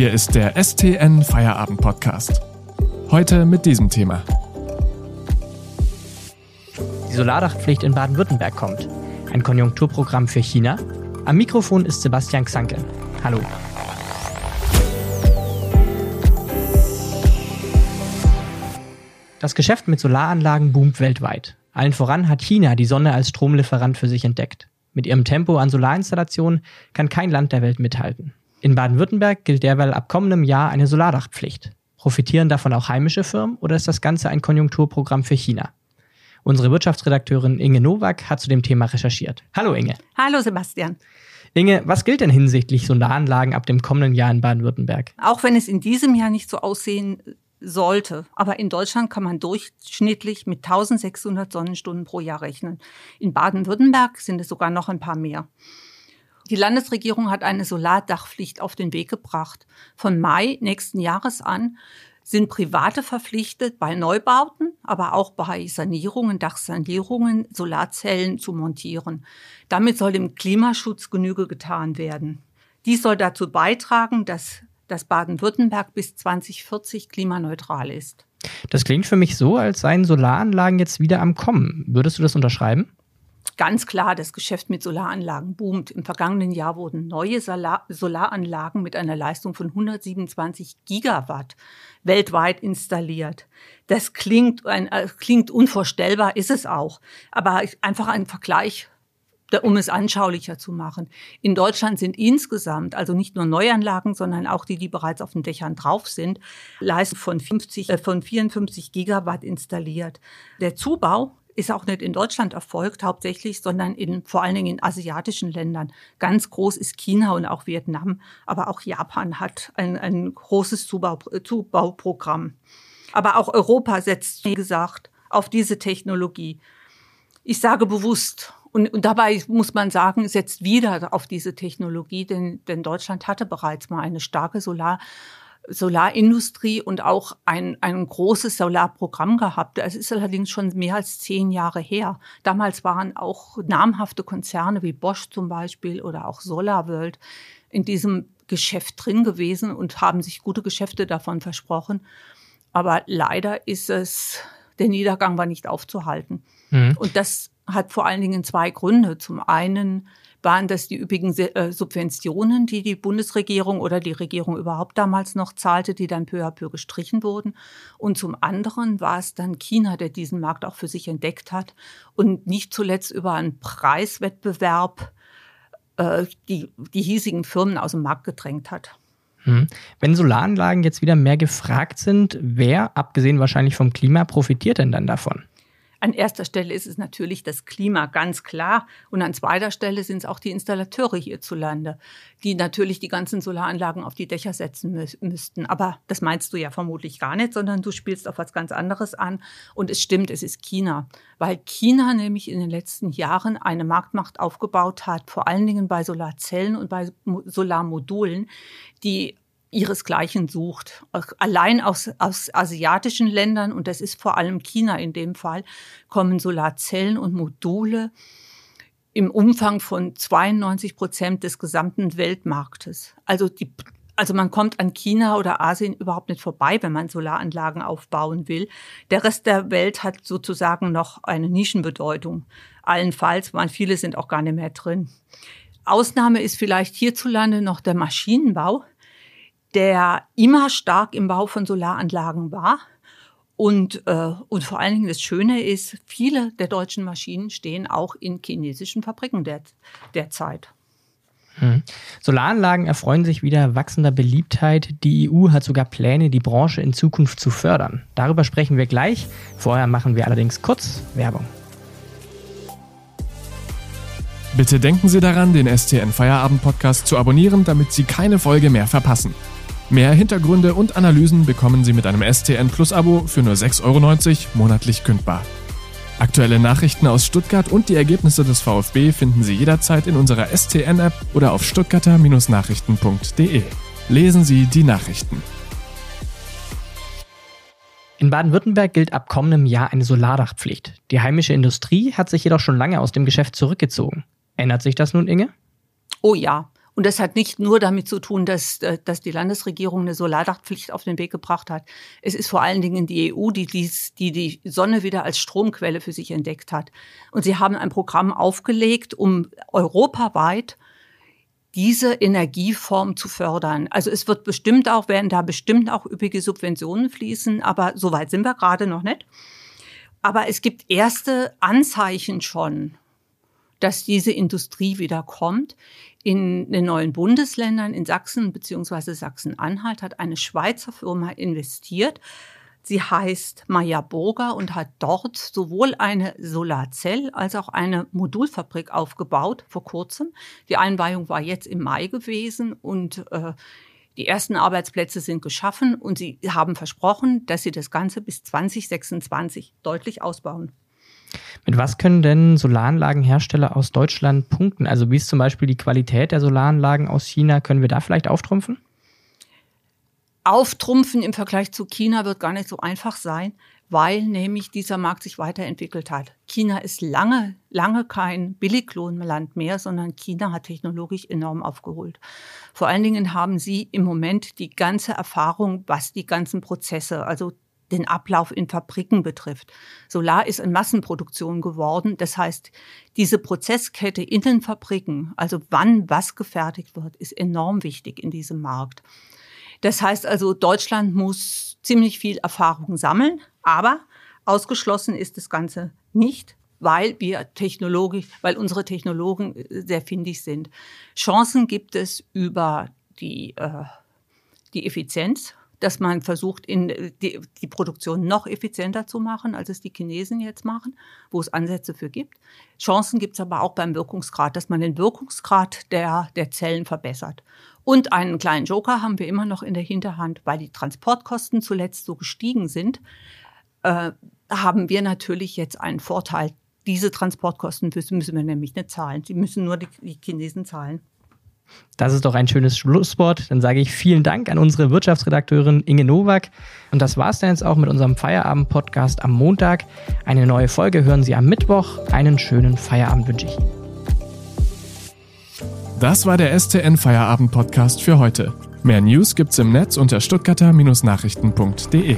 Hier ist der STN Feierabend Podcast. Heute mit diesem Thema. Die Solardachpflicht in Baden-Württemberg kommt. Ein Konjunkturprogramm für China. Am Mikrofon ist Sebastian Xanke. Hallo. Das Geschäft mit Solaranlagen boomt weltweit. Allen voran hat China die Sonne als Stromlieferant für sich entdeckt. Mit ihrem Tempo an Solarinstallationen kann kein Land der Welt mithalten. In Baden-Württemberg gilt derweil ab kommendem Jahr eine Solardachpflicht. Profitieren davon auch heimische Firmen oder ist das Ganze ein Konjunkturprogramm für China? Unsere Wirtschaftsredakteurin Inge Nowak hat zu dem Thema recherchiert. Hallo Inge. Hallo Sebastian. Inge, was gilt denn hinsichtlich Solaranlagen ab dem kommenden Jahr in Baden-Württemberg? Auch wenn es in diesem Jahr nicht so aussehen sollte. Aber in Deutschland kann man durchschnittlich mit 1600 Sonnenstunden pro Jahr rechnen. In Baden-Württemberg sind es sogar noch ein paar mehr. Die Landesregierung hat eine Solardachpflicht auf den Weg gebracht. Von Mai nächsten Jahres an sind Private verpflichtet, bei Neubauten, aber auch bei Sanierungen, Dachsanierungen Solarzellen zu montieren. Damit soll dem Klimaschutz Genüge getan werden. Dies soll dazu beitragen, dass dass Baden-Württemberg bis 2040 klimaneutral ist. Das klingt für mich so, als seien Solaranlagen jetzt wieder am Kommen. Würdest du das unterschreiben? Ganz klar, das Geschäft mit Solaranlagen boomt. Im vergangenen Jahr wurden neue Solar Solaranlagen mit einer Leistung von 127 Gigawatt weltweit installiert. Das klingt, ein, äh, klingt unvorstellbar, ist es auch. Aber einfach ein Vergleich um es anschaulicher zu machen. In Deutschland sind insgesamt, also nicht nur Neuanlagen, sondern auch die, die bereits auf den Dächern drauf sind, Leistung von, 50, äh, von 54 Gigawatt installiert. Der Zubau ist auch nicht in Deutschland erfolgt hauptsächlich, sondern in, vor allen Dingen in asiatischen Ländern. Ganz groß ist China und auch Vietnam, aber auch Japan hat ein, ein großes Zubau, Zubauprogramm. Aber auch Europa setzt, wie gesagt, auf diese Technologie. Ich sage bewusst und, und dabei muss man sagen, setzt wieder auf diese Technologie, denn, denn Deutschland hatte bereits mal eine starke Solar- Solarindustrie und auch ein, ein großes Solarprogramm gehabt. Es ist allerdings schon mehr als zehn Jahre her. Damals waren auch namhafte Konzerne wie Bosch zum Beispiel oder auch SolarWorld in diesem Geschäft drin gewesen und haben sich gute Geschäfte davon versprochen. Aber leider ist es, der Niedergang war nicht aufzuhalten. Mhm. Und das hat vor allen Dingen zwei Gründe. Zum einen waren das die üppigen äh, Subventionen, die die Bundesregierung oder die Regierung überhaupt damals noch zahlte, die dann peu à peu gestrichen wurden. Und zum anderen war es dann China, der diesen Markt auch für sich entdeckt hat und nicht zuletzt über einen Preiswettbewerb äh, die, die hiesigen Firmen aus dem Markt gedrängt hat. Hm. Wenn Solaranlagen jetzt wieder mehr gefragt sind, wer, abgesehen wahrscheinlich vom Klima, profitiert denn dann davon? An erster Stelle ist es natürlich das Klima, ganz klar. Und an zweiter Stelle sind es auch die Installateure hierzulande, die natürlich die ganzen Solaranlagen auf die Dächer setzen mü müssten. Aber das meinst du ja vermutlich gar nicht, sondern du spielst auf was ganz anderes an. Und es stimmt, es ist China. Weil China nämlich in den letzten Jahren eine Marktmacht aufgebaut hat, vor allen Dingen bei Solarzellen und bei Solarmodulen, die ihresgleichen sucht. Allein aus, aus asiatischen Ländern, und das ist vor allem China in dem Fall, kommen Solarzellen und Module im Umfang von 92 Prozent des gesamten Weltmarktes. Also die also man kommt an China oder Asien überhaupt nicht vorbei, wenn man Solaranlagen aufbauen will. Der Rest der Welt hat sozusagen noch eine Nischenbedeutung. Allenfalls, man viele sind auch gar nicht mehr drin. Ausnahme ist vielleicht hierzulande noch der Maschinenbau der immer stark im Bau von Solaranlagen war. Und, äh, und vor allen Dingen das Schöne ist, viele der deutschen Maschinen stehen auch in chinesischen Fabriken der, derzeit. Hm. Solaranlagen erfreuen sich wieder wachsender Beliebtheit. Die EU hat sogar Pläne, die Branche in Zukunft zu fördern. Darüber sprechen wir gleich. Vorher machen wir allerdings kurz Werbung. Bitte denken Sie daran, den STN Feierabend Podcast zu abonnieren, damit Sie keine Folge mehr verpassen. Mehr Hintergründe und Analysen bekommen Sie mit einem STN Plus Abo für nur 6,90 Euro monatlich kündbar. Aktuelle Nachrichten aus Stuttgart und die Ergebnisse des VfB finden Sie jederzeit in unserer STN-App oder auf stuttgarter-nachrichten.de. Lesen Sie die Nachrichten. In Baden-Württemberg gilt ab kommendem Jahr eine Solardachpflicht. Die heimische Industrie hat sich jedoch schon lange aus dem Geschäft zurückgezogen. Ändert sich das nun, Inge? Oh ja. Und das hat nicht nur damit zu tun, dass, äh, dass die Landesregierung eine Solardachpflicht auf den Weg gebracht hat. Es ist vor allen Dingen die EU, die, dies, die die Sonne wieder als Stromquelle für sich entdeckt hat. Und sie haben ein Programm aufgelegt, um europaweit diese Energieform zu fördern. Also es wird bestimmt auch, werden da bestimmt auch üppige Subventionen fließen, aber so weit sind wir gerade noch nicht. Aber es gibt erste Anzeichen schon, dass diese Industrie wieder kommt. In den neuen Bundesländern, in Sachsen bzw. Sachsen-Anhalt, hat eine Schweizer Firma investiert. Sie heißt Maya Burger und hat dort sowohl eine Solarzell als auch eine Modulfabrik aufgebaut vor kurzem. Die Einweihung war jetzt im Mai gewesen und äh, die ersten Arbeitsplätze sind geschaffen und sie haben versprochen, dass sie das Ganze bis 2026 deutlich ausbauen. Mit was können denn Solaranlagenhersteller aus Deutschland punkten? Also wie ist zum Beispiel die Qualität der Solaranlagen aus China? Können wir da vielleicht auftrumpfen? Auftrumpfen im Vergleich zu China wird gar nicht so einfach sein, weil nämlich dieser Markt sich weiterentwickelt hat. China ist lange, lange kein Billiglohnland mehr, sondern China hat technologisch enorm aufgeholt. Vor allen Dingen haben sie im Moment die ganze Erfahrung, was die ganzen Prozesse, also den Ablauf in Fabriken betrifft. Solar ist in Massenproduktion geworden. Das heißt, diese Prozesskette in den Fabriken, also wann was gefertigt wird, ist enorm wichtig in diesem Markt. Das heißt also, Deutschland muss ziemlich viel Erfahrung sammeln, aber ausgeschlossen ist das Ganze nicht, weil wir technologisch, weil unsere Technologen äh, sehr findig sind. Chancen gibt es über die, äh, die Effizienz dass man versucht, in äh, die, die, Produktion noch effizienter zu machen, als es die Chinesen jetzt machen, wo es Ansätze für gibt. Chancen gibt es aber auch beim Wirkungsgrad, dass man den Wirkungsgrad der, der Zellen verbessert. Und einen kleinen Joker haben wir immer noch in der Hinterhand, weil die Transportkosten zuletzt so gestiegen sind, äh, haben wir natürlich jetzt einen Vorteil. Diese Transportkosten müssen wir nämlich nicht zahlen. Sie müssen nur die, die Chinesen zahlen. Das ist doch ein schönes Schlusswort. Dann sage ich vielen Dank an unsere Wirtschaftsredakteurin Inge Nowak. Und das war es dann jetzt auch mit unserem Feierabend-Podcast am Montag. Eine neue Folge hören Sie am Mittwoch. Einen schönen Feierabend wünsche ich Ihnen. Das war der STN Feierabend-Podcast für heute. Mehr News gibt's im Netz unter stuttgarter-nachrichten.de.